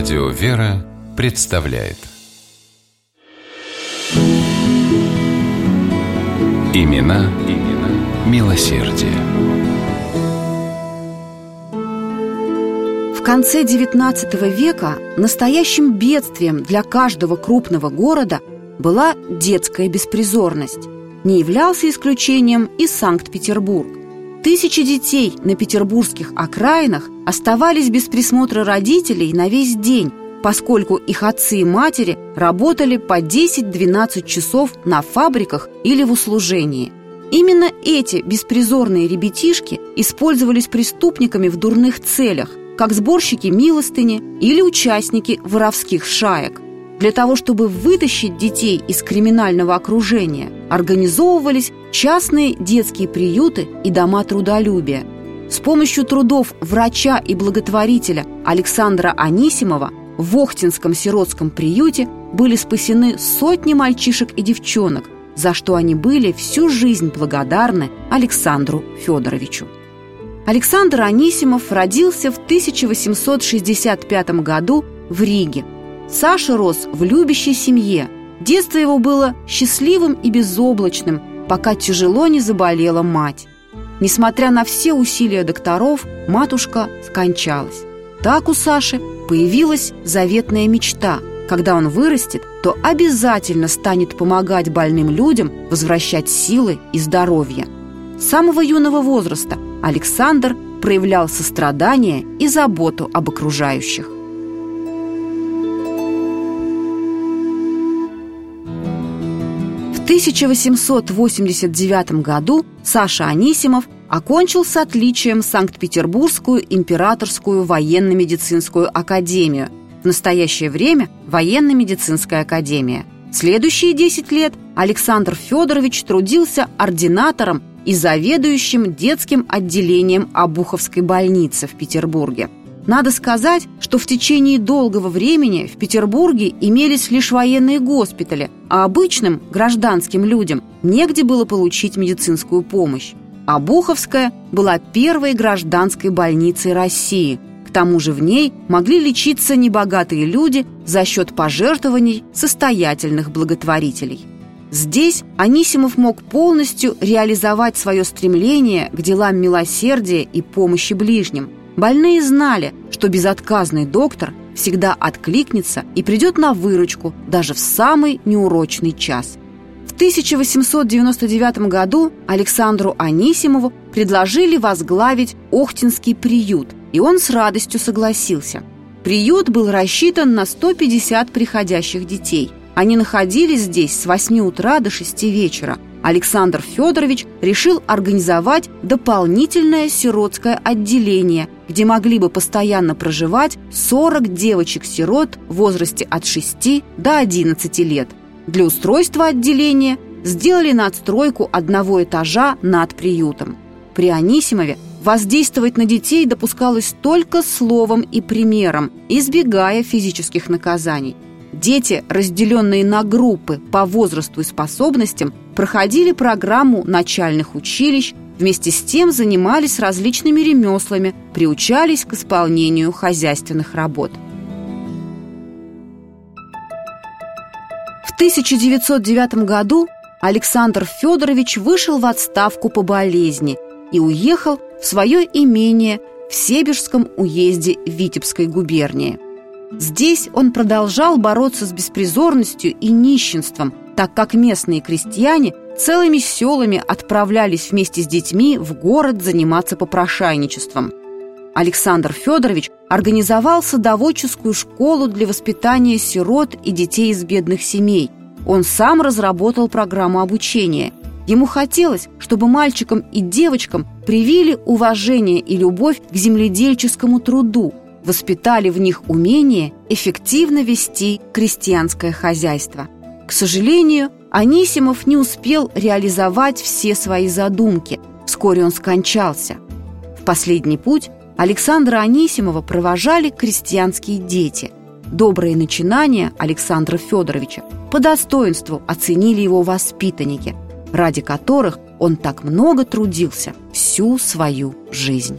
Радио «Вера» представляет Имена, имена милосердие. В конце XIX века настоящим бедствием для каждого крупного города была детская беспризорность. Не являлся исключением и Санкт-Петербург. Тысячи детей на петербургских окраинах оставались без присмотра родителей на весь день, поскольку их отцы и матери работали по 10-12 часов на фабриках или в услужении. Именно эти беспризорные ребятишки использовались преступниками в дурных целях, как сборщики милостыни или участники воровских шаек – для того, чтобы вытащить детей из криминального окружения, организовывались частные детские приюты и дома трудолюбия. С помощью трудов врача и благотворителя Александра Анисимова в Охтинском сиротском приюте были спасены сотни мальчишек и девчонок, за что они были всю жизнь благодарны Александру Федоровичу. Александр Анисимов родился в 1865 году в Риге – Саша рос в любящей семье. Детство его было счастливым и безоблачным, пока тяжело не заболела мать. Несмотря на все усилия докторов, матушка скончалась. Так у Саши появилась заветная мечта. Когда он вырастет, то обязательно станет помогать больным людям возвращать силы и здоровье. С самого юного возраста Александр проявлял сострадание и заботу об окружающих. 1889 году Саша Анисимов окончил с отличием Санкт-Петербургскую императорскую военно-медицинскую академию, в настоящее время военно-медицинская академия. Следующие 10 лет Александр Федорович трудился ординатором и заведующим детским отделением Обуховской больницы в Петербурге – надо сказать, что в течение долгого времени в Петербурге имелись лишь военные госпитали, а обычным гражданским людям негде было получить медицинскую помощь. А Буховская была первой гражданской больницей России. К тому же в ней могли лечиться небогатые люди за счет пожертвований состоятельных благотворителей. Здесь Анисимов мог полностью реализовать свое стремление к делам милосердия и помощи ближним – Больные знали, что безотказный доктор всегда откликнется и придет на выручку даже в самый неурочный час. В 1899 году Александру Анисимову предложили возглавить Охтинский приют, и он с радостью согласился. Приют был рассчитан на 150 приходящих детей. Они находились здесь с 8 утра до 6 вечера – Александр Федорович решил организовать дополнительное сиротское отделение, где могли бы постоянно проживать 40 девочек-сирот в возрасте от 6 до 11 лет. Для устройства отделения сделали надстройку одного этажа над приютом. При Анисимове воздействовать на детей допускалось только словом и примером, избегая физических наказаний – Дети, разделенные на группы по возрасту и способностям, проходили программу начальных училищ, вместе с тем занимались различными ремеслами, приучались к исполнению хозяйственных работ. В 1909 году Александр Федорович вышел в отставку по болезни и уехал в свое имение в Себежском уезде Витебской губернии – Здесь он продолжал бороться с беспризорностью и нищенством, так как местные крестьяне целыми селами отправлялись вместе с детьми в город заниматься попрошайничеством. Александр Федорович организовал садоводческую школу для воспитания сирот и детей из бедных семей. Он сам разработал программу обучения. Ему хотелось, чтобы мальчикам и девочкам привили уважение и любовь к земледельческому труду – воспитали в них умение эффективно вести крестьянское хозяйство. К сожалению, Анисимов не успел реализовать все свои задумки. Вскоре он скончался. В последний путь Александра Анисимова провожали крестьянские дети. Добрые начинания Александра Федоровича по достоинству оценили его воспитанники, ради которых он так много трудился всю свою жизнь.